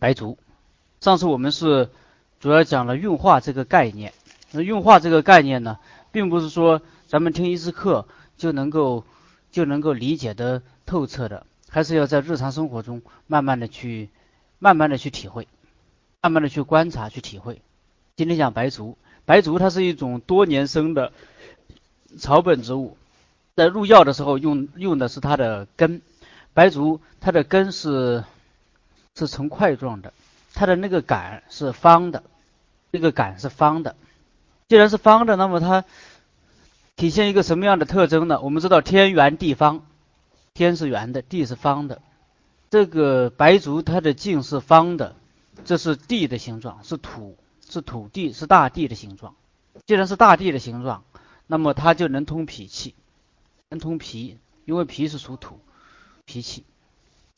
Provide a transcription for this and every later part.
白术。上次我们是主要讲了运化这个概念。那运化这个概念呢，并不是说咱们听一次课就能够就能够理解的透彻的，还是要在日常生活中慢慢的去慢慢的去体会，慢慢的去观察去体会。今天讲白术，白术它是一种多年生的草本植物，在入药的时候用用的是它的根。白术它的根是是呈块状的，它的那个杆是方的，那个杆是方的。既然是方的，那么它体现一个什么样的特征呢？我们知道天圆地方，天是圆的，地是方的。这个白术它的茎是方的，这是地的形状，是土，是土地，是大地的形状。既然是大地的形状，那么它就能通脾气，能通脾，因为脾是属土。脾气，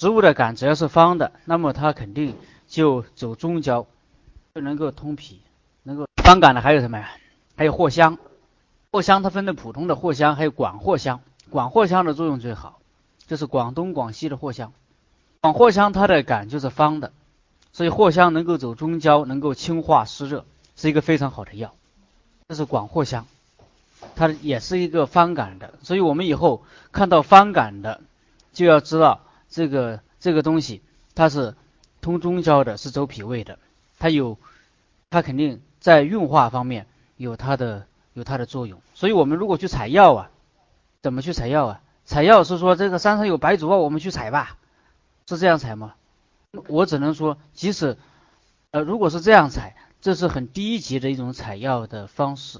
植物的杆只要是方的，那么它肯定就走中焦，就能够通脾，能够方杆的还有什么呀？还有藿香，藿香它分的普通的藿香，还有广藿香。广藿香的作用最好，就是广东广西的藿香。广藿香它的杆就是方的，所以藿香能够走中焦，能够清化湿热，是一个非常好的药。这是广藿香，它也是一个方杆的，所以我们以后看到方杆的。就要知道这个这个东西，它是通中焦的，是走脾胃的，它有，它肯定在运化方面有它的有它的作用。所以我们如果去采药啊，怎么去采药啊？采药是说这个山上有白竹啊，我们去采吧，是这样采吗？我只能说，即使呃如果是这样采，这是很低级的一种采药的方式。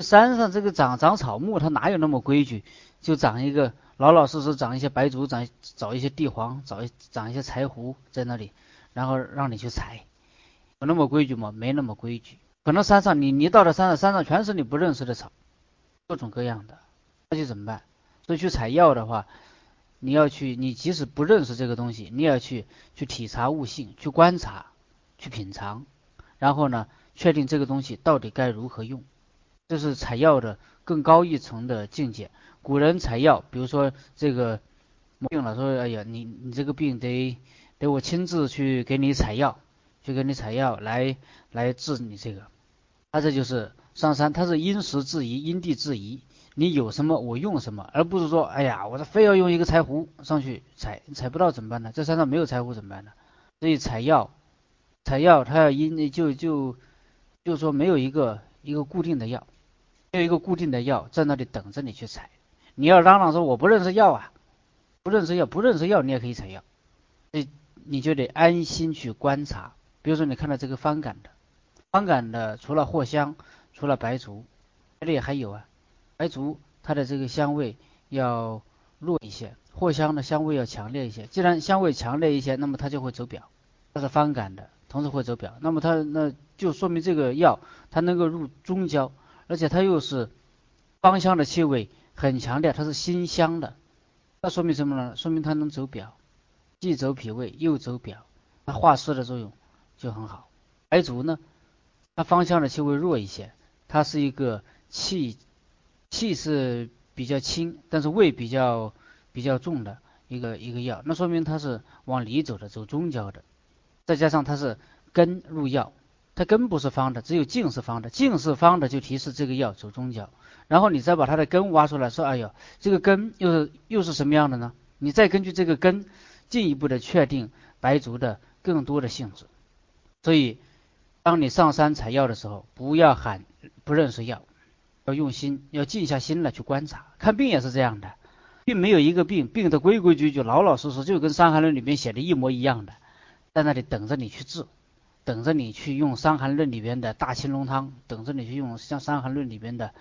山上这个长长草木，它哪有那么规矩？就长一个。老老实实长一些白术，长找一些地黄，找一长一些柴胡在那里，然后让你去采，有那么规矩吗？没那么规矩。可能山上你你到了山上，山上全是你不认识的草，各种各样的，那就怎么办？所以去采药的话，你要去，你即使不认识这个东西，你也要去去体察悟性，去观察，去品尝，然后呢，确定这个东西到底该如何用，这是采药的更高一层的境界。古人采药，比如说这个病了，说哎呀，你你这个病得得我亲自去给你采药，去给你采药来来治你这个。他这就是上山，他是因时制宜，因地制宜。你有什么我用什么，而不是说哎呀，我这非要用一个柴胡上去采，采不到怎么办呢？这山上没有柴胡怎么办呢？所以采药，采药他要因就就就说没有一个一个固定的药，没有一个固定的药在那里等着你去采。你要嚷嚷说我不认识药啊，不认识药，不认识药，你也可以采药，你你就得安心去观察。比如说你看到这个方杆的，方杆的除了藿香，除了白术，这里还有啊，白术它的这个香味要弱一些，藿香的香味要强烈一些。既然香味强烈一些，那么它就会走表，它是方杆的，同时会走表，那么它那就说明这个药它能够入中焦，而且它又是芳香的气味。很强调，它是辛香的，那说明什么呢？说明它能走表，既走脾胃又走表，它化湿的作用就很好。白术呢，它芳香的气味弱一些，它是一个气气是比较轻，但是味比较比较重的一个一个药，那说明它是往里走的，走中焦的。再加上它是根入药，它根不是方的，只有茎是方的，茎是方的就提示这个药走中焦。然后你再把它的根挖出来，说：“哎呦，这个根又是又是什么样的呢？”你再根据这个根进一步的确定白术的更多的性质。所以，当你上山采药的时候，不要喊不认识药，要用心，要静下心来去观察。看病也是这样的，并没有一个病病的规规矩矩、老老实实，就跟《伤寒论》里面写的一模一样的，在那里等着你去治，等着你去用《伤寒论》里边的大青龙汤，等着你去用像《伤寒论》里边的。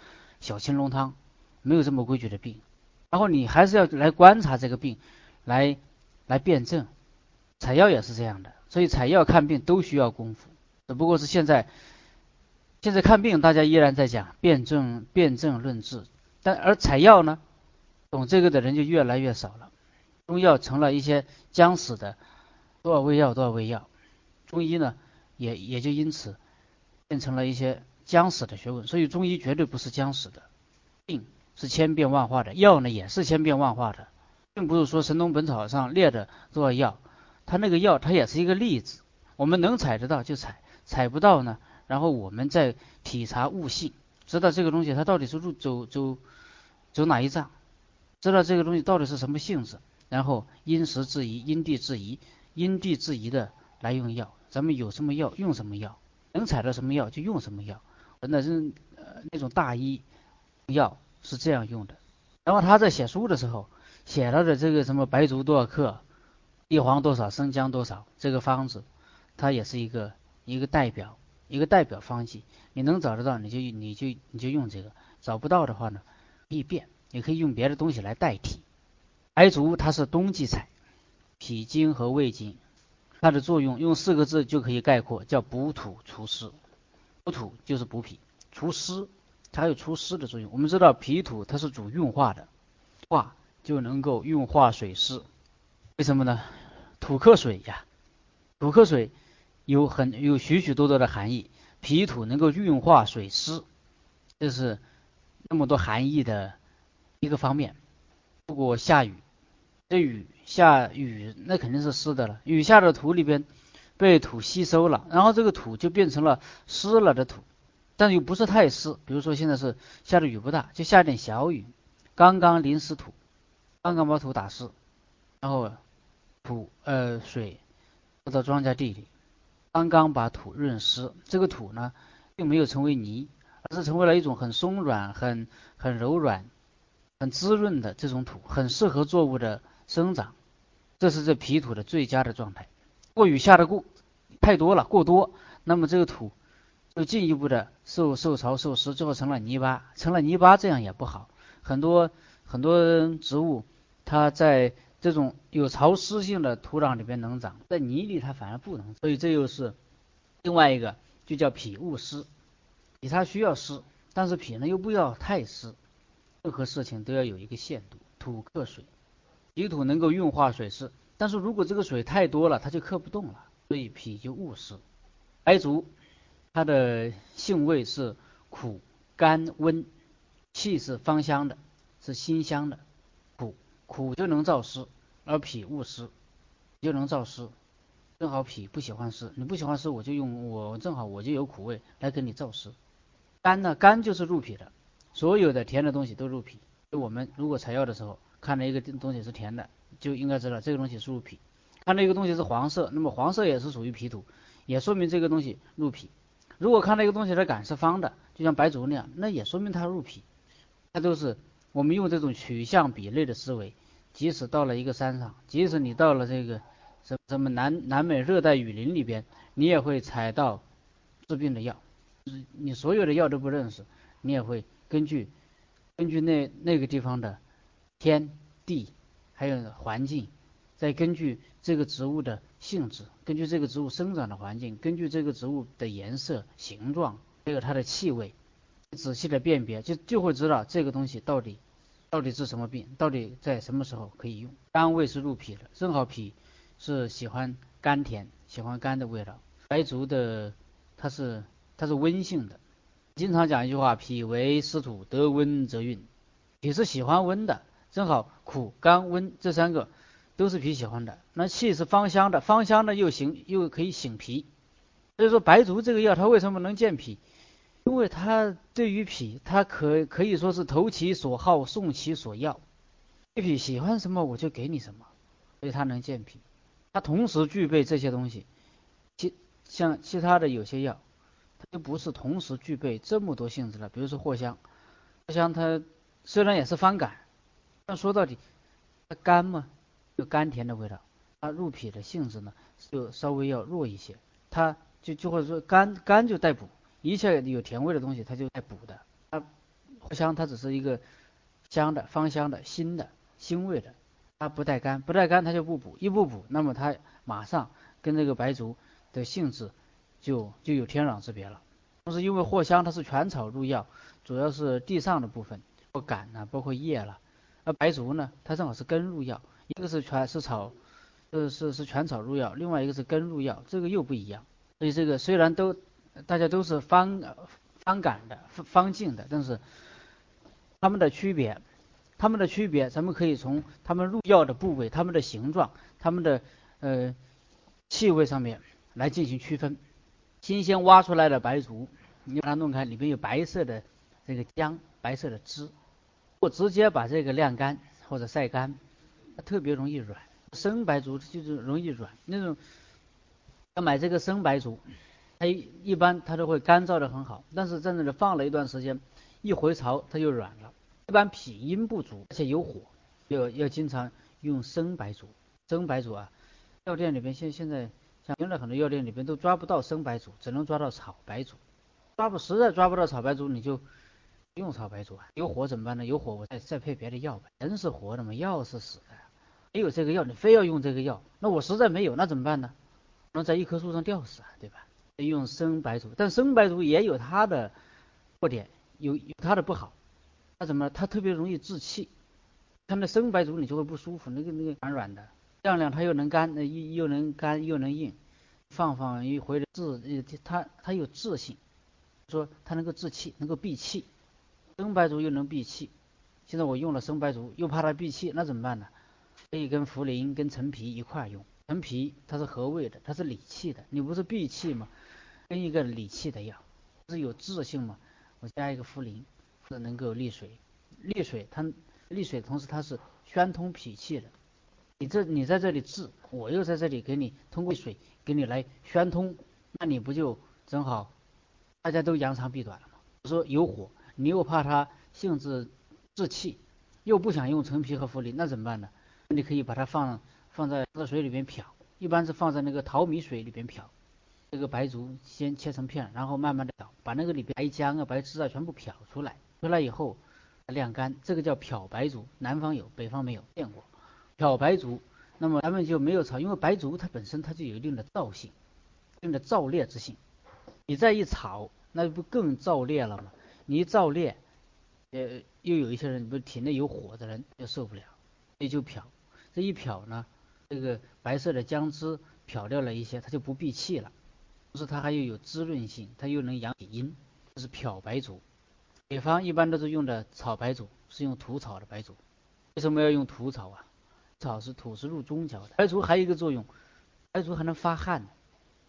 小青龙汤没有这么规矩的病，然后你还是要来观察这个病，来来辨证。采药也是这样的，所以采药看病都需要功夫。只不过是现在，现在看病大家依然在讲辨证、辨证论治，但而采药呢，懂这个的人就越来越少了。中药成了一些将死的多少味药多少味药，中医呢也也就因此变成了一些。将死的学问，所以中医绝对不是将死的，病是千变万化的，药呢也是千变万化的，并不是说《神农本草》上列的多少药，它那个药它也是一个例子，我们能采得到就采，采不到呢，然后我们再体察物性，知道这个东西它到底是入走走走哪一脏，知道这个东西到底是什么性质，然后因时制宜，因地制宜，因地制宜的来用药。咱们有什么药用什么药，能采到什么药就用什么药。那是呃那种大医药是这样用的。然后他在写书的时候写了的这个什么白术多少克，地黄多少，生姜多少，这个方子，它也是一个一个代表一个代表方剂。你能找得到你就你就你就用这个，找不到的话呢，易变，你可以用别的东西来代替。白术它是冬季采，脾经和胃经。它的作用用四个字就可以概括，叫补土除湿。补土就是补脾，除湿，它有除湿的作用。我们知道脾土它是主运化的，化就能够运化水湿。为什么呢？土克水呀，土克水有很有许许多多的含义。脾土能够运化水湿，这是那么多含义的一个方面。如果下雨，这雨。下雨那肯定是湿的了，雨下的土里边被土吸收了，然后这个土就变成了湿了的土，但又不是太湿。比如说现在是下的雨不大，就下点小雨，刚刚淋湿土，刚刚把土打湿，然后土呃水落到庄稼地里，刚刚把土润湿，这个土呢并没有成为泥，而是成为了一种很松软、很很柔软、很滋润的这种土，很适合作物的。生长，这是这皮土的最佳的状态。过雨下的过太多了，过多，那么这个土就进一步的受受潮受湿，最后成了泥巴，成了泥巴，这样也不好。很多很多植物，它在这种有潮湿性的土壤里边能长，在泥里它反而不能。所以这又是另外一个，就叫脾勿湿。脾它需要湿，但是脾呢又不要太湿。任何事情都要有一个限度，土克水。脾土能够运化水湿，但是如果这个水太多了，它就克不动了，所以脾就误湿。白术它的性味是苦、甘、温，气是芳香的，是辛香的。苦苦就能燥湿，而脾误湿就能燥湿。正好脾不喜欢湿，你不喜欢湿，我就用我正好我就有苦味来给你燥湿。甘呢，甘就是入脾的，所有的甜的东西都入脾。我们如果采药的时候。看到一个东西是甜的，就应该知道这个东西是入脾；看到一个东西是黄色，那么黄色也是属于脾土，也说明这个东西入脾。如果看到一个东西的杆是方的，就像白术那样，那也说明它入脾。它都是我们用这种取向比类的思维，即使到了一个山上，即使你到了这个什什么南南美热带雨林里边，你也会采到治病的药。你所有的药都不认识，你也会根据根据那那个地方的。天地还有环境，再根据这个植物的性质，根据这个植物生长的环境，根据这个植物的颜色、形状，还有它的气味，仔细的辨别，就就会知道这个东西到底到底治什么病，到底在什么时候可以用。甘味是入脾的，正好脾是喜欢甘甜，喜欢甘的味道。白术的它是它是温性的，经常讲一句话：脾为湿土，得温则运。脾是喜欢温的。正好苦、甘、温这三个都是脾喜欢的。那气是芳香的，芳香的又行又可以醒脾。所以说白术这个药它为什么能健脾？因为它对于脾，它可可以说是投其所好，送其所要。脾喜欢什么我就给你什么，所以它能健脾。它同时具备这些东西，其像其他的有些药，它就不是同时具备这么多性质了。比如说藿香，藿香它虽然也是方感。但说到底，它甘嘛，有甘甜的味道。它入脾的性质呢，就稍微要弱一些。它就就或者说甘甘就带补，一切有甜味的东西它就带补的。它藿香它只是一个香的、芳香的、辛的、辛味的，它不带甘，不带甘它就不补，一不补，那么它马上跟这个白术的性质就就有天壤之别了。同时，因为藿香它是全草入药，主要是地上的部分，包括杆呐，包括叶了。而白术呢，它正好是根入药，一个是全是草，呃是是全草入药，另外一个是根入药，这个又不一样。所以这个虽然都大家都是方方感的方茎的，但是它们的区别，它们的区别，咱们可以从它们入药的部位、它们的形状、它们的呃气味上面来进行区分。新鲜挖出来的白术，你把它弄开，里面有白色的这个浆，白色的汁。我直接把这个晾干或者晒干，它特别容易软。生白术就是容易软，那种要买这个生白术，它一般它都会干燥的很好，但是在那里放了一段时间，一回潮它就软了。一般脾阴不足而且有火，要要经常用生白术。生白术啊，药店里边现现在像现在很多药店里边都抓不到生白术，只能抓到草白术。抓不实在抓不到草白术，你就用草白术啊。有火怎么办呢？有火我再再配别的药呗。人是活的嘛，药是死的。没有这个药，你非要用这个药，那我实在没有，那怎么办呢？能在一棵树上吊死啊，对吧？用生白术，但生白术也有它的弱点，有有它的不好。它怎么？它特别容易滞气。看那生白术你就会不舒服，那个那个软软的。晾晾它又能干，那又又能干又能硬，放放一回治，它它有治性，说它能够治气，能够闭气。生白术又能闭气。现在我用了生白术，又怕它闭气，那怎么办呢？可以跟茯苓、跟陈皮一块用。陈皮它是和胃的，它是理气的。你不是闭气吗？跟一个理气的药，是有治性嘛？我加一个茯苓，是能够利水。利水它利水，同时它是宣通脾气的。你这你在这里治，我又在这里给你通过水给你来宣通，那你不就正好大家都扬长避短了吗？我说有火，你又怕它性质滞气，又不想用陈皮和茯苓，那怎么办呢？你可以把它放放在热水里边漂，一般是放在那个淘米水里边漂。这个白术先切成片，然后慢慢的漂，把那个里边白浆啊、白汁啊全部漂出来。出来以后晾干，这个叫漂白术。南方有，北方没有见过。漂白术，那么咱们就没有炒，因为白术它本身它就有一定的燥性，一定的燥烈之性。你再一炒，那不更燥烈了吗？你一燥烈，呃，又有一些人，比如体内有火的人就受不了，所以就漂。这一漂呢，这个白色的姜汁漂掉了一些，它就不闭气了。同时它还又有滋润性，它又能养阴，这是漂白术。北方一般都是用的草白术，是用土草的白术。为什么要用土草啊？草是土是入中焦的。白术还有一个作用，白术还能发汗。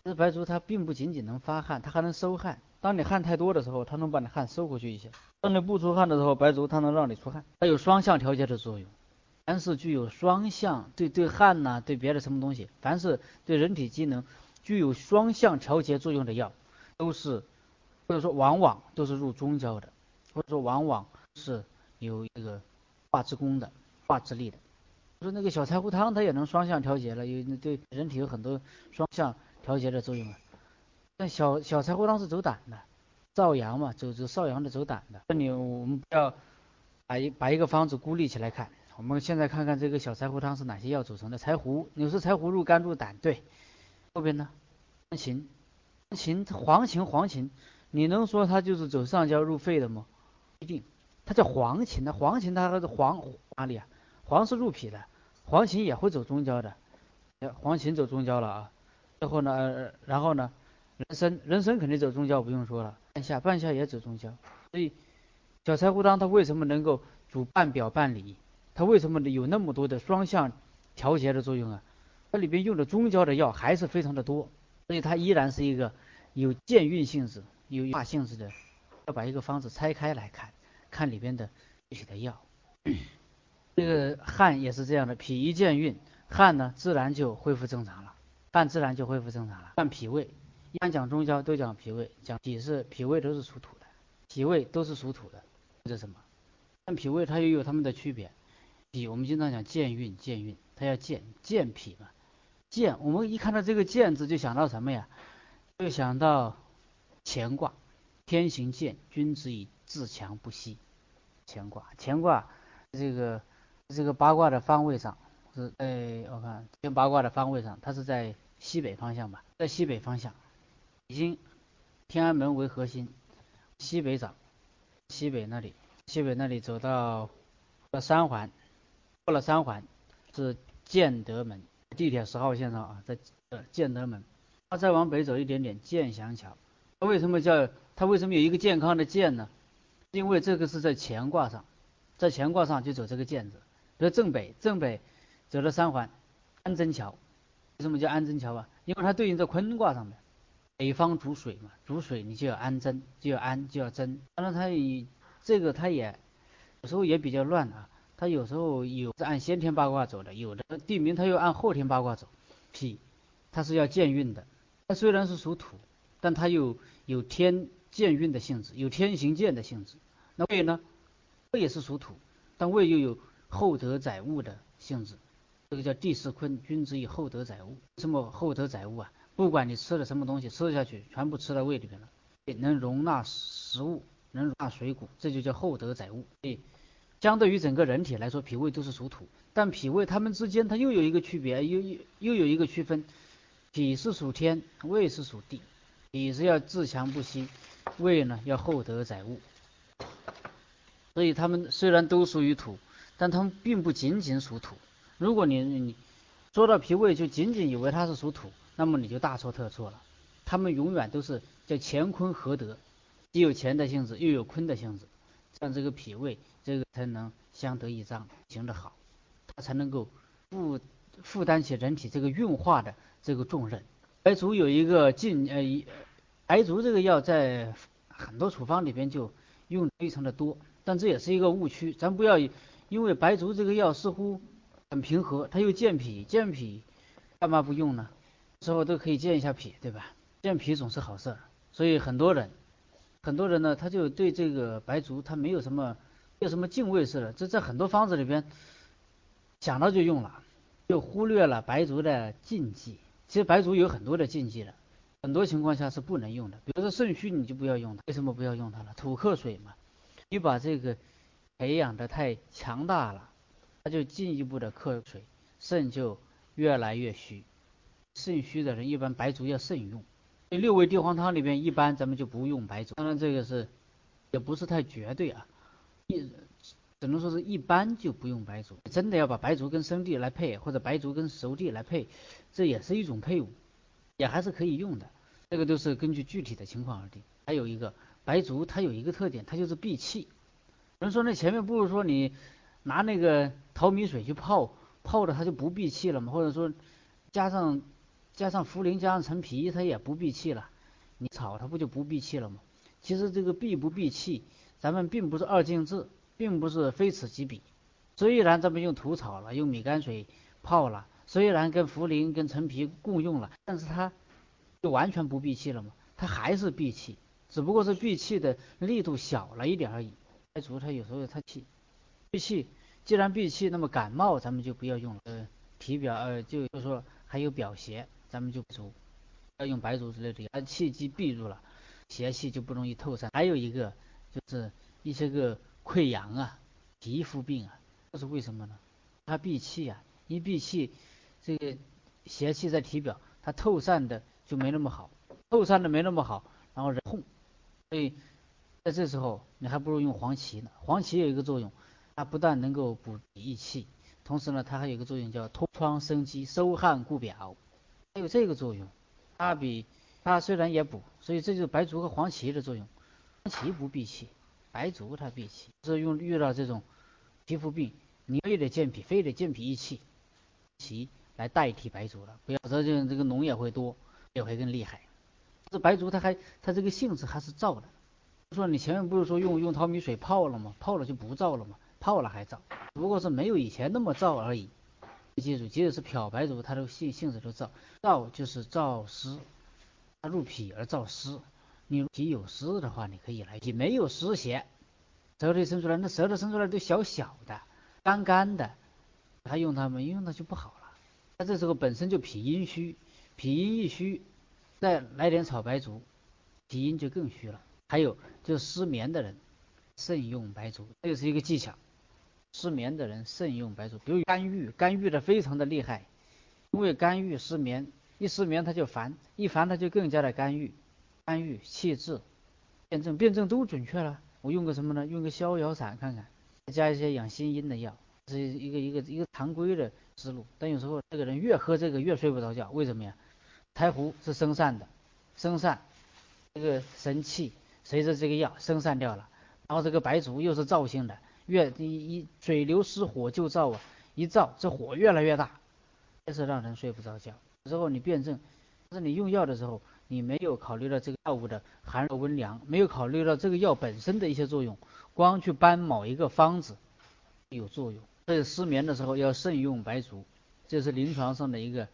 这白术它并不仅仅能发汗，它还能收汗。当你汗太多的时候，它能把你汗收回去一些。当你不出汗的时候，白术它能让你出汗，它有双向调节的作用。凡是具有双向对对汗呐，对别的什么东西，凡是对人体机能具有双向调节作用的药，都是或者说往往都是入中焦的，或者说往往是有这个化之功的、化之力的。说那个小柴胡汤，它也能双向调节了，有对人体有很多双向调节的作用啊。那小小柴胡汤是走胆的，少阳嘛，走走少阳的，走胆的。那你我们不要把一把一个方子孤立起来看。我们现在看看这个小柴胡汤是哪些药组成的？柴胡，你说柴胡入肝入胆，对。后边呢？黄芩，黄芩黄芩黄芩，你能说它就是走上焦入肺的吗？不一定，它叫黄芩，那黄芩它是黄哪里啊？黄是入脾的，黄芩也会走中焦的。黄芩走中焦了啊。最后呢，然后呢，人参，人参肯定走中焦，不用说了。半夏，半夏也走中焦。所以小柴胡汤它为什么能够主半表半里？它为什么有那么多的双向调节的作用啊？它里边用的中焦的药还是非常的多，所以它依然是一个有健运性质、有化性质的。要把一个方子拆开来看，看里边的具体的药。这个汗也是这样的，脾一健运，汗呢自然就恢复正常了，汗自然就恢复正常了。看脾胃，一般讲中焦都讲脾胃，讲脾是脾胃都是属土的，脾胃都是属土的，这什么？但脾胃它又有它们的区别。脾，我们经常讲健运，健运，它要健健脾嘛。健，我们一看到这个健字就想到什么呀？就想到乾卦，天行健，君子以自强不息。乾卦，乾卦这个这个八卦的方位上是，哎，我看天八卦的方位上，它是在西北方向吧？在西北方向，已经天安门为核心，西北长，西北那里，西北那里走到到三环。过了三环是建德门，地铁十号线上啊，在建德门。它再往北走一点点，建祥桥。为什么叫它为什么有一个健康的健呢？因为这个是在乾卦上，在乾卦上就走这个健字。比如正北，正北走了三环，安贞桥，为什么叫安贞桥啊？因为它对应在坤卦上面，北方主水嘛，主水你就要安贞，就要安就要贞。当然它以这个它也有时候也比较乱啊，它有时候有是按先天八卦走的，有的地名它又按后天八卦走。脾，它是要健运的，它虽然是属土，但它又有天健运的性质，有天行健的性质。那胃呢？胃也是属土，但胃又有厚德载物的性质。这个叫地势坤，君子以厚德载物。什么厚德载物啊？不管你吃了什么东西，吃下去全部吃到胃里边了，能容纳食物，能容纳水谷，这就叫厚德载物。所以，相对于整个人体来说，脾胃都是属土，但脾胃它们之间它又有一个区别，又又又有一个区分。脾是属天，胃是属地。脾是要自强不息，胃呢要厚德载物。所以它们虽然都属于土，但它们并不仅仅属土。如果你你说到脾胃就仅仅以为它是属土，那么你就大错特错了。它们永远都是叫乾坤合德，既有乾的性质，又有坤的性质，这样这个脾胃这个才能相得益彰，行得好，它才能够负负担起人体这个运化的这个重任。白术有一个进呃，白术这个药在很多处方里边就用非常的多，但这也是一个误区，咱不要因为白术这个药似乎。很平和，它又健脾，健脾干嘛不用呢？时候都可以健一下脾，对吧？健脾总是好事儿，所以很多人，很多人呢，他就对这个白术他没有什么，没有什么敬畏似的。这在很多方子里边想到就用了，就忽略了白术的禁忌。其实白术有很多的禁忌的，很多情况下是不能用的。比如说肾虚，你就不要用它。为什么不要用它了？土克水嘛，你把这个培养的太强大了。它就进一步的克水，肾就越来越虚。肾虚的人一般白术要慎用。六味地黄汤里边一般咱们就不用白术，当然这个是也不是太绝对啊，一只能说是一般就不用白术。真的要把白术跟生地来配，或者白术跟熟地来配，这也是一种配伍，也还是可以用的。这个都是根据具体的情况而定。还有一个白术它有一个特点，它就是闭气。有人说那前面不是说你。拿那个淘米水去泡，泡的它就不闭气了吗，或者说加上加上茯苓加上陈皮，它也不闭气了。你炒它不就不闭气了吗？其实这个闭不闭气，咱们并不是二进制，并不是非此即彼。虽然咱们用土炒了，用米泔水泡了，虽然跟茯苓跟陈皮共用了，但是它就完全不闭气了吗？它还是闭气，只不过是闭气的力度小了一点而已。白术它有时候它气。闭气，既然闭气，那么感冒咱们就不要用了。呃，体表呃，就就说还有表邪，咱们就足要用白术之类的。它气机闭住了，邪气就不容易透散。还有一个就是一些个溃疡啊、皮肤病啊，这是为什么呢？它闭气啊，一闭气，这个邪气在体表，它透散的就没那么好，透散的没那么好，然后人痛。所以在这时候，你还不如用黄芪呢。黄芪有一个作用。它不但能够补益气，同时呢，它还有一个作用叫通疮生肌、收汗固表，还有这个作用。它比它虽然也补，所以这就是白术和黄芪的作用。黄芪不闭气，白术它闭气。是用遇到这种皮肤病，你非得健脾，非得健脾益气，芪来代替白术了。不要说这这个脓也会多，也会更厉害。这白术它还它这个性质还是燥的。说你前面不是说用用淘米水泡了吗？泡了就不燥了吗？泡了还燥，不过是没有以前那么燥而已。记住，即使是漂白术，它的性性质都燥。燥就是燥湿，它入脾而燥湿。你脾有湿的话，你可以来；脾没有湿邪，舌头伸出来，那舌头伸出来都小小的、干干的，还用它吗？用它就不好了。它这时候本身就脾阴虚，脾阴一虚，再来点炒白术，脾阴就更虚了。还有就是失眠的人，慎用白术，这是一个技巧。失眠的人慎用白术，比如肝郁，肝郁的非常的厉害，因为肝郁失眠，一失眠他就烦，一烦他就更加的肝郁，肝郁气滞，辩证辩证都准确了。我用个什么呢？用个逍遥散看看，加一些养心阴的药，是一个一个一个常规的思路。但有时候这个人越喝这个越睡不着觉，为什么呀？柴胡是生散的，生散，这个神气随着这个药生散掉了，然后这个白术又是燥性的。越一一水流失火就燥啊，一燥这火越来越大，越是让人睡不着觉。之后你辩证，但是你用药的时候，你没有考虑到这个药物的寒热温凉，没有考虑到这个药本身的一些作用，光去搬某一个方子有作用。所以失眠的时候要慎用白术，这是临床上的一个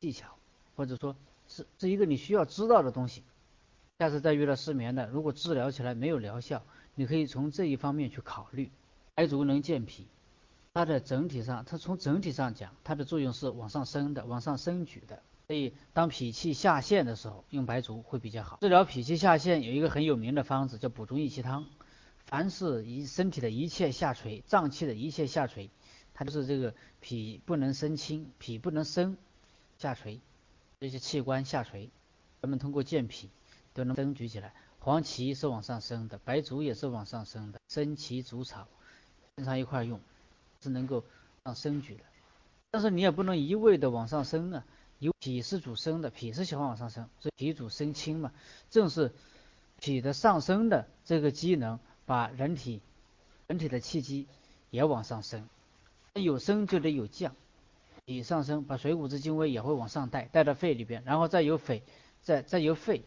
技巧，或者说是是一个你需要知道的东西。下次再遇到失眠的，如果治疗起来没有疗效，你可以从这一方面去考虑。白术能健脾。它的整体上，它从整体上讲，它的作用是往上升的，往上升举的。所以，当脾气下陷的时候，用白术会比较好。治疗脾气下陷有一个很有名的方子，叫补中益气汤。凡是一身体的一切下垂，脏器的一切下垂，它就是这个脾不能升清，脾不能升下垂，这些器官下垂，咱们通过健脾都能升举起来。黄芪是往上升的，白术也是往上升的，生芪煮草，经常一块用。是能够让升举的，但是你也不能一味的往上升啊。有脾是主升的，脾是喜欢往上升，所以脾主升清嘛。正是脾的上升的这个机能，把人体人体的气机也往上升。有升就得有降，脾上升，把水谷之精微也会往上带，带到肺里边，然后再由肺再再由肺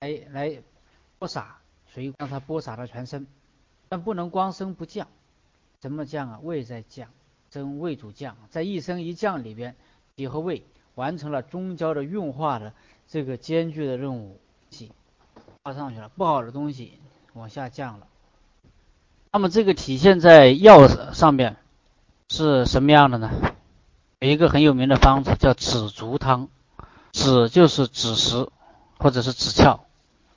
来来播撒水，让它播撒到全身，但不能光升不降。怎么降啊？胃在降，升胃主降，在一升一降里边，脾和胃完成了中焦的运化的这个艰巨的任务，气化上去了，不好的东西往下降了。那么这个体现在药上面是什么样的呢？有一个很有名的方子叫紫竹汤，紫就是子实或者是紫壳，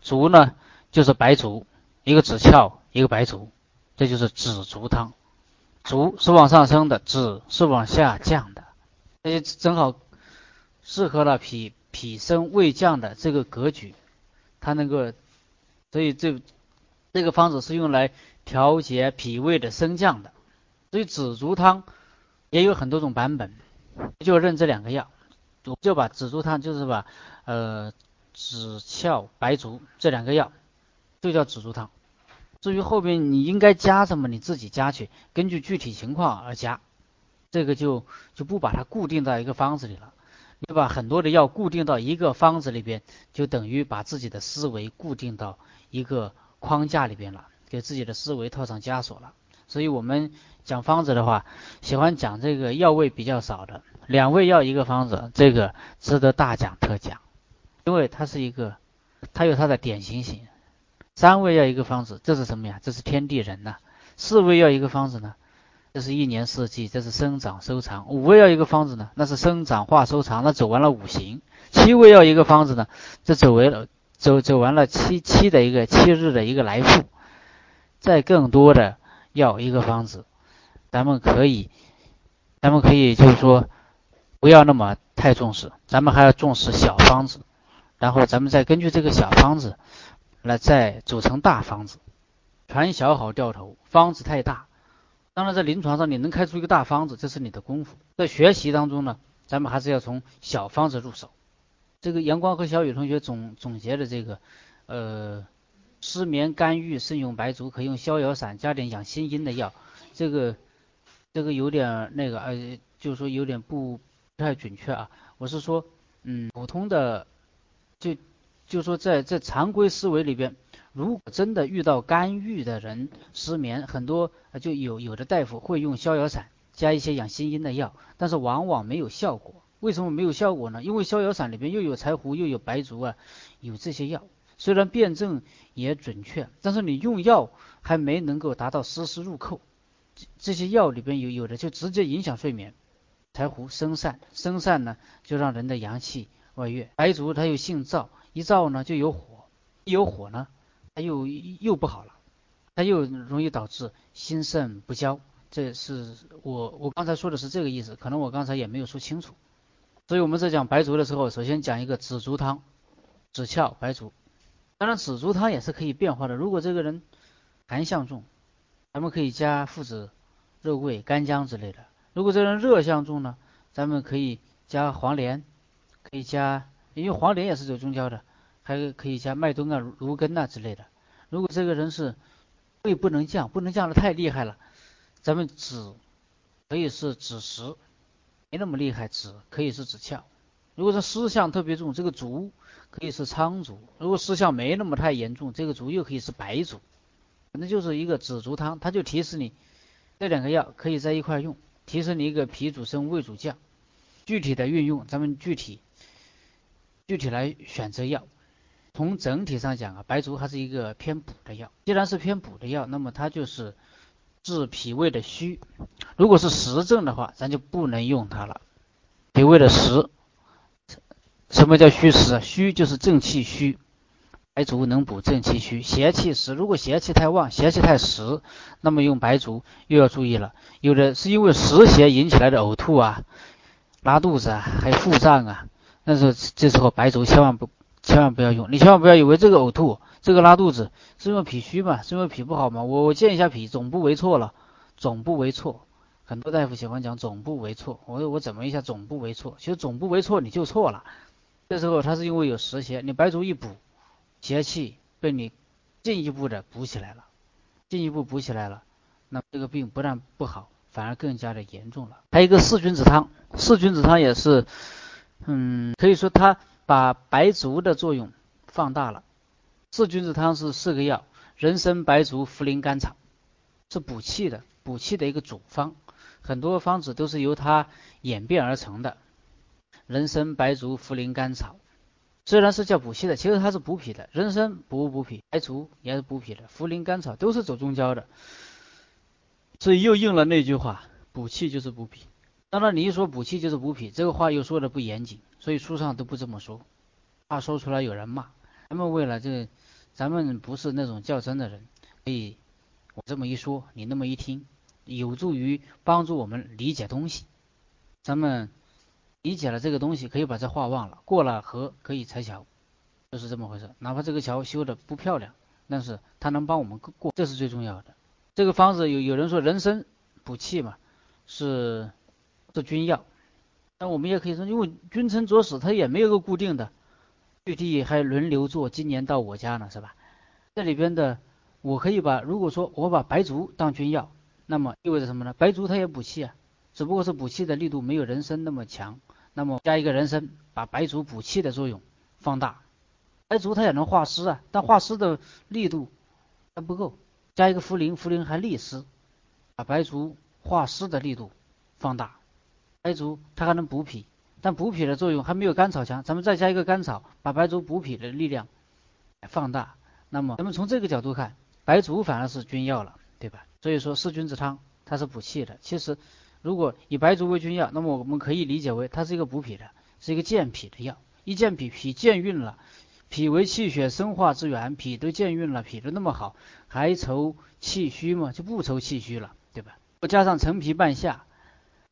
竹呢就是白术，一个子翘一个白术，这就是紫竹汤。足是往上升的，子是往下降的，所以正好适合了脾脾升胃降的这个格局，它能够，所以这这个方子是用来调节脾胃的升降的。所以紫竹汤也有很多种版本，就认这两个药，就把紫竹汤就是把呃紫翘白术这两个药就叫紫竹汤。至于后边你应该加什么，你自己加去，根据具体情况而加，这个就就不把它固定到一个方子里了。你把很多的药固定到一个方子里边，就等于把自己的思维固定到一个框架里边了，给自己的思维套上枷锁了。所以我们讲方子的话，喜欢讲这个药味比较少的，两味药一个方子，这个值得大讲特讲，因为它是一个，它有它的典型性。三味要一个方子，这是什么呀？这是天地人呐。四味要一个方子呢，这是一年四季，这是生长收藏。五味要一个方子呢，那是生长化收藏，那走完了五行。七味要一个方子呢，这走完了走走完了七七的一个七日的一个来复。再更多的要一个方子，咱们可以，咱们可以就是说不要那么太重视，咱们还要重视小方子，然后咱们再根据这个小方子。来再组成大方子，全小好掉头，方子太大。当然，在临床上你能开出一个大方子，这是你的功夫。在学习当中呢，咱们还是要从小方子入手。这个阳光和小雨同学总总结的这个，呃，失眠干预慎用白术，可用逍遥散加点养心阴的药。这个这个有点那个，呃，就是说有点不不太准确啊。我是说，嗯，普通的就。就说在在常规思维里边，如果真的遇到肝郁的人失眠，很多就有有的大夫会用逍遥散加一些养心阴的药，但是往往没有效果。为什么没有效果呢？因为逍遥散里边又有柴胡又有白术啊，有这些药，虽然辩证也准确，但是你用药还没能够达到丝丝入扣。这这些药里边有有的就直接影响睡眠。柴胡生散，生散呢就让人的阳气外越，白术它又性燥。一燥呢就有火，一有火呢，它又又不好了，它又容易导致心肾不交。这是我我刚才说的是这个意思，可能我刚才也没有说清楚。所以我们在讲白术的时候，首先讲一个紫竹汤，紫翘白术。当然紫竹汤也是可以变化的。如果这个人寒象重，咱们可以加附子、肉桂、干姜之类的。如果这人热象重呢，咱们可以加黄连，可以加。因为黄连也是走中焦的，还可以加麦冬啊、芦根啊之类的。如果这个人是胃不能降，不能降的太厉害了，咱们止可以是子实，没那么厉害，止可以是子壳。如果说湿象特别重，这个竹可以是苍竹；如果湿象没那么太严重，这个竹又可以是白竹。反正就是一个紫竹汤，它就提示你这两个药可以在一块用，提示你一个脾主升，胃主降。具体的运用，咱们具体具体来选择药。从整体上讲啊，白术还是一个偏补的药。既然是偏补的药，那么它就是治脾胃的虚。如果是实症的话，咱就不能用它了。脾胃的实，什么叫虚实？虚就是正气虚，白术能补正气虚。邪气实，如果邪气太旺，邪气太实，那么用白术又要注意了。有的是因为实邪引起来的呕吐啊。拉肚子啊，还有腹胀啊，那时候这时候白术千万不千万不要用，你千万不要以为这个呕吐、这个拉肚子是因为脾虚嘛，是因为脾不好嘛？我我健一下脾，总不为错了，总不为错。很多大夫喜欢讲总不为错，我我怎么一下总不为错？其实总不为错你就错了。这时候他是因为有实邪，你白术一补，邪气被你进一步的补起来了，进一步补起来了，那这个病不但不好。反而更加的严重了。还有一个四君子汤，四君子汤也是，嗯，可以说它把白术的作用放大了。四君子汤是四个药：人参、白术、茯苓、甘草，是补气的，补气的一个主方。很多方子都是由它演变而成的。人参、白术、茯苓、甘草，虽然是叫补气的，其实它是补脾的。人参补补脾，白术也是补脾的，茯苓、甘草都是走中焦的。所以又应了那句话，补气就是补脾。当然，你一说补气就是补脾，这个话又说的不严谨，所以书上都不这么说，怕说出来有人骂。咱们为了这，咱们不是那种较真的人，所以我这么一说，你那么一听，有助于帮助我们理解东西。咱们理解了这个东西，可以把这话忘了。过了河可以拆桥，就是这么回事。哪怕这个桥修的不漂亮，但是它能帮我们过，这是最重要的。这个方子有有人说人参补气嘛，是是君药，那我们也可以说，因为君臣佐使它也没有个固定的，具体还轮流做，今年到我家呢是吧？这里边的我可以把，如果说我把白术当君药，那么意味着什么呢？白术它也补气啊，只不过是补气的力度没有人参那么强，那么加一个人参，把白术补气的作用放大，白术它也能化湿啊，但化湿的力度还不够。加一个茯苓，茯苓还利湿，把白术化湿的力度放大。白术它还能补脾，但补脾的作用还没有甘草强。咱们再加一个甘草，把白术补脾的力量放大。那么，咱们从这个角度看，白术反而是君药了，对吧？所以说四君子汤它是补气的。其实，如果以白术为君药，那么我们可以理解为它是一个补脾的，是一个健脾的药。一健脾，脾健运了。脾为气血生化之源，脾都健运了，脾都那么好，还愁气虚吗？就不愁气虚了，对吧？加上陈皮半夏，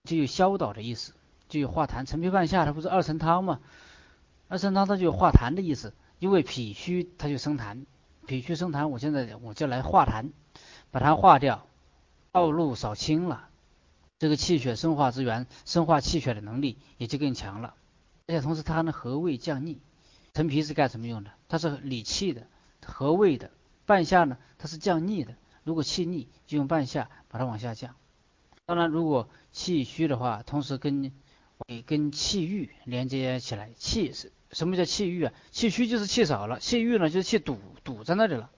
就有消导的意思，就有化痰。陈皮半夏它不是二陈汤吗？二陈汤它就有化痰的意思，因为脾虚它就生痰，脾虚生痰，我现在我就来化痰，把它化掉，道路扫清了，这个气血生化之源，生化气血的能力也就更强了，而且同时它还能和胃降逆。陈皮是干什么用的？它是理气的、和胃的。半夏呢，它是降逆的。如果气逆，就用半夏把它往下降。当然，如果气虚的话，同时跟跟气郁连接起来。气是什么叫气郁啊？气虚就是气少了，气郁呢就是气堵堵在那里了。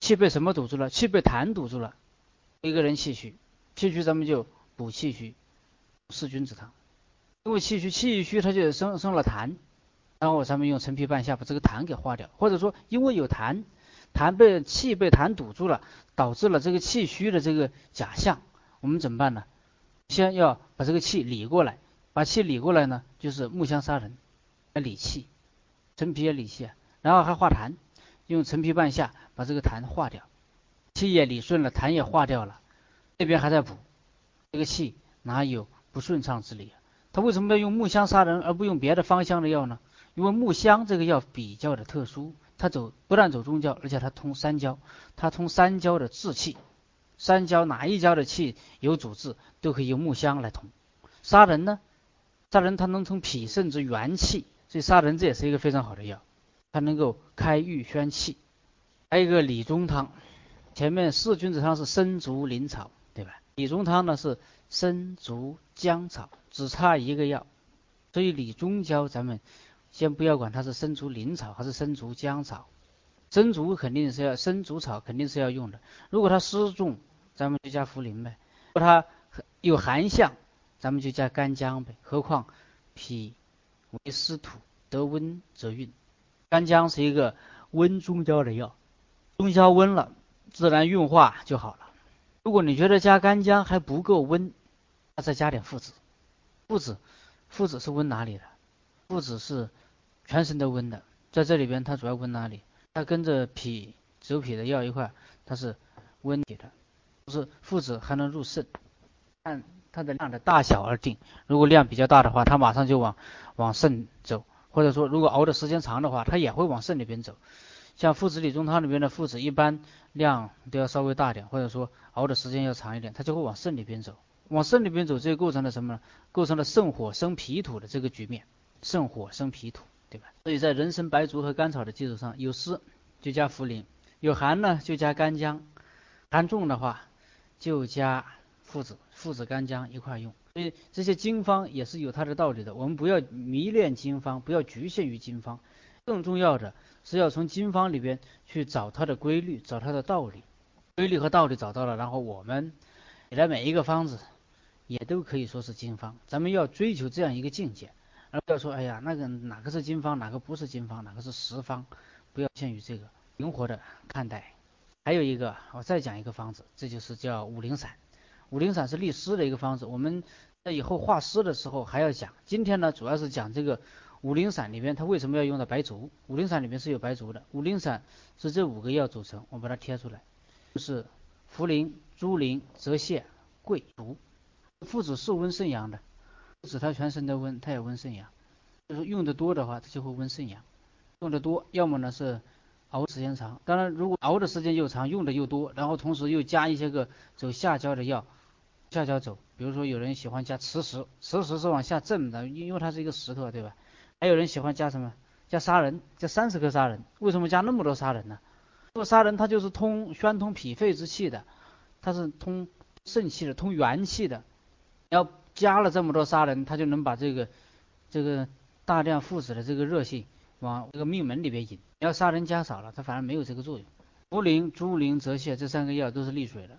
气被什么堵住了？气被痰堵住了。一个人气虚，气虚咱们就补气虚，四君子汤。因为气虚，气虚它就生生了痰。然后咱们用陈皮半夏把这个痰给化掉，或者说因为有痰，痰被气被痰堵住了，导致了这个气虚的这个假象，我们怎么办呢？先要把这个气理过来，把气理过来呢，就是木香杀人来理气，陈皮也理气，然后还化痰，用陈皮半夏把这个痰化掉，气也理顺了，痰也化掉了，这边还在补，这个气哪有不顺畅之理啊？他为什么要用木香杀人而不用别的芳香的药呢？因为木香这个药比较的特殊，它走不但走中焦，而且它通三焦，它通三焦的志气，三焦哪一焦的气有阻滞，都可以用木香来通。杀人呢，杀人它能通脾肾之元气，所以杀人这也是一个非常好的药，它能够开郁宣气。还有一个理中汤，前面四君子汤是生竹灵草，对吧？理中汤呢是生竹姜草，只差一个药。所以理中焦咱们先不要管它是生竹灵草还是生竹姜草，生竹肯定是要生竹草肯定是要用的。如果它湿重，咱们就加茯苓呗；如果它有寒象，咱们就加干姜呗。何况脾为湿土，得温则运，干姜是一个温中焦的药，中焦温了，自然运化就好了。如果你觉得加干姜还不够温，那再加点附子。附子，附子是温哪里的？附子是全身都温的，在这里边它主要温哪里？它跟着脾走脾的药一块，它是温脾的。是附子还能入肾，按它的量的大小而定。如果量比较大的话，它马上就往往肾走；或者说如果熬的时间长的话，它也会往肾里边走。像附子理中汤里边的附子，一般量都要稍微大点，或者说熬的时间要长一点，它就会往肾里边走。往肾里边走，这就构成了什么呢？构成了肾火生脾土的这个局面。肾火生脾土，对吧？所以在人参、白术和甘草的基础上，有湿就加茯苓，有寒呢就加干姜，寒重的话就加附子，附子干姜一块用。所以这些经方也是有它的道理的。我们不要迷恋经方，不要局限于经方，更重要的是要从经方里边去找它的规律，找它的道理。规律和道理找到了，然后我们给的每一个方子。也都可以说是经方，咱们要追求这样一个境界，而不要说，哎呀，那个哪个是经方，哪个不是经方，哪个是实方，不要限于这个，灵活的看待。还有一个，我再讲一个方子，这就是叫五苓散。五苓散是利湿的一个方子，我们在以后化湿的时候还要讲。今天呢，主要是讲这个五苓散里面它为什么要用到白术。五苓散里面是有白术的，五苓散是这五个药组成，我把它贴出来，就是茯苓、猪苓、泽泻、桂、竹。附子是温肾阳的，附子它全身都温，它也温肾阳。就是用的多的话，它就会温肾阳。用的多，要么呢是熬时间长，当然如果熬的时间又长，用的又多，然后同时又加一些个走下焦的药，下焦走，比如说有人喜欢加磁石，磁石是往下震的，因为它是一个石头，对吧？还有人喜欢加什么？加砂仁，加三十克砂仁。为什么加那么多砂仁呢？这个砂仁它就是通宣通脾肺之气的，它是通肾气的，通元气的。要加了这么多砂仁，它就能把这个这个大量附子的这个热性往这个命门里边引。要杀人加少了，它反而没有这个作用。茯苓、猪苓、泽泻这三个药都是利水的，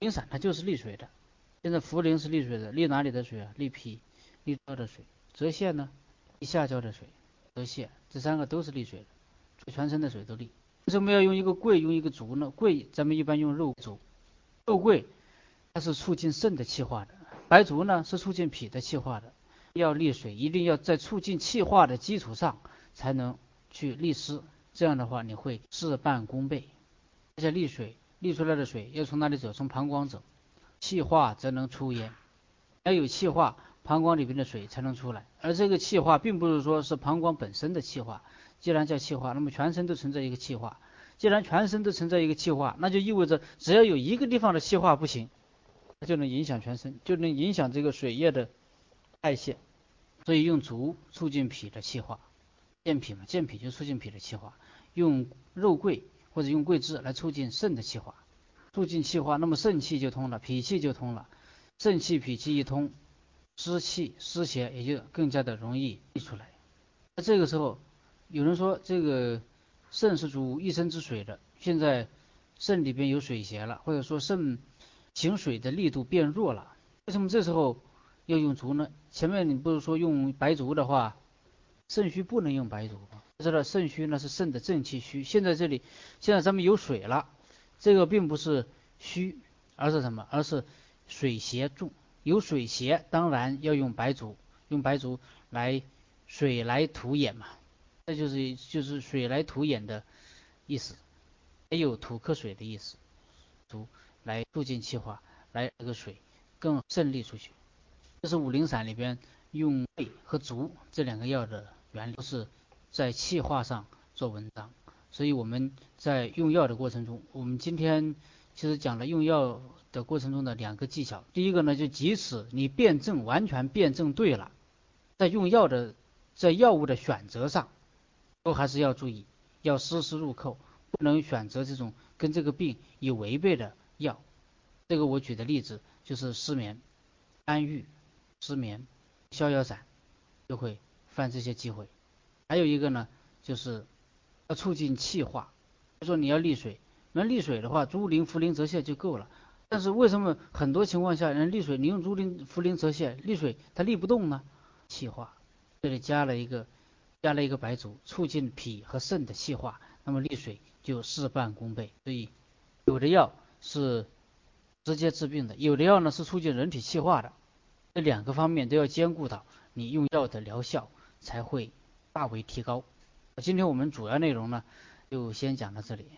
苓散它就是利水的。现在茯苓是利水的，利哪里的水啊？利脾、利焦的水。泽泻呢？利下焦的水。泽泻这三个都是利水的，全身的水都利。为什么要用一个桂，用一个竹呢？桂咱们一般用肉竹，肉桂它是促进肾的气化的。白术呢是促进脾的气化的，要利水，一定要在促进气化的基础上才能去利湿，这样的话你会事半功倍。而且利水，利出来的水要从哪里走？从膀胱走，气化则能出焉，要有气化，膀胱里边的水才能出来。而这个气化并不是说是膀胱本身的气化，既然叫气化，那么全身都存在一个气化。既然全身都存在一个气化，那就意味着只要有一个地方的气化不行。它就能影响全身，就能影响这个水液的代谢，所以用足促进脾的气化，健脾嘛，健脾就促进脾的气化。用肉桂或者用桂枝来促进肾的气化，促进气化，那么肾气就通了，脾气就通了，肾气脾气一通，湿气湿邪也就更加的容易溢出来。那这个时候，有人说这个肾是主一身之水的，现在肾里边有水邪了，或者说肾。行水的力度变弱了，为什么这时候要用竹呢？前面你不是说用白术的话，肾虚不能用白术？知道肾虚那是肾的正气虚，现在这里现在咱们有水了，这个并不是虚，而是什么？而是水邪重，有水邪当然要用白术，用白术来水来土掩嘛，这就是就是水来土掩的意思，也有土克水的意思，竹。来促进气化，来这个水更顺利出去。这是五苓散里边用桂和足这两个药的原理，都是在气化上做文章。所以我们在用药的过程中，我们今天其实讲了用药的过程中的两个技巧。第一个呢，就即使你辩证完全辩证对了，在用药的在药物的选择上，都还是要注意，要丝丝入扣，不能选择这种跟这个病有违背的。药，这个我举的例子就是失眠、安郁、失眠、逍遥散，就会犯这些忌讳。还有一个呢，就是要促进气化，比如说你要利水，那利水的话，猪苓、茯苓、泽泻就够了。但是为什么很多情况下人利水，你用猪苓、茯苓、泽泻利水，它利不动呢？气化，这里加了一个加了一个白术，促进脾和肾的气化，那么利水就事半功倍。所以有的药是直接治病的，有的药呢是促进人体气化的，这两个方面都要兼顾到，你用药的疗效才会大为提高。今天我们主要内容呢，就先讲到这里。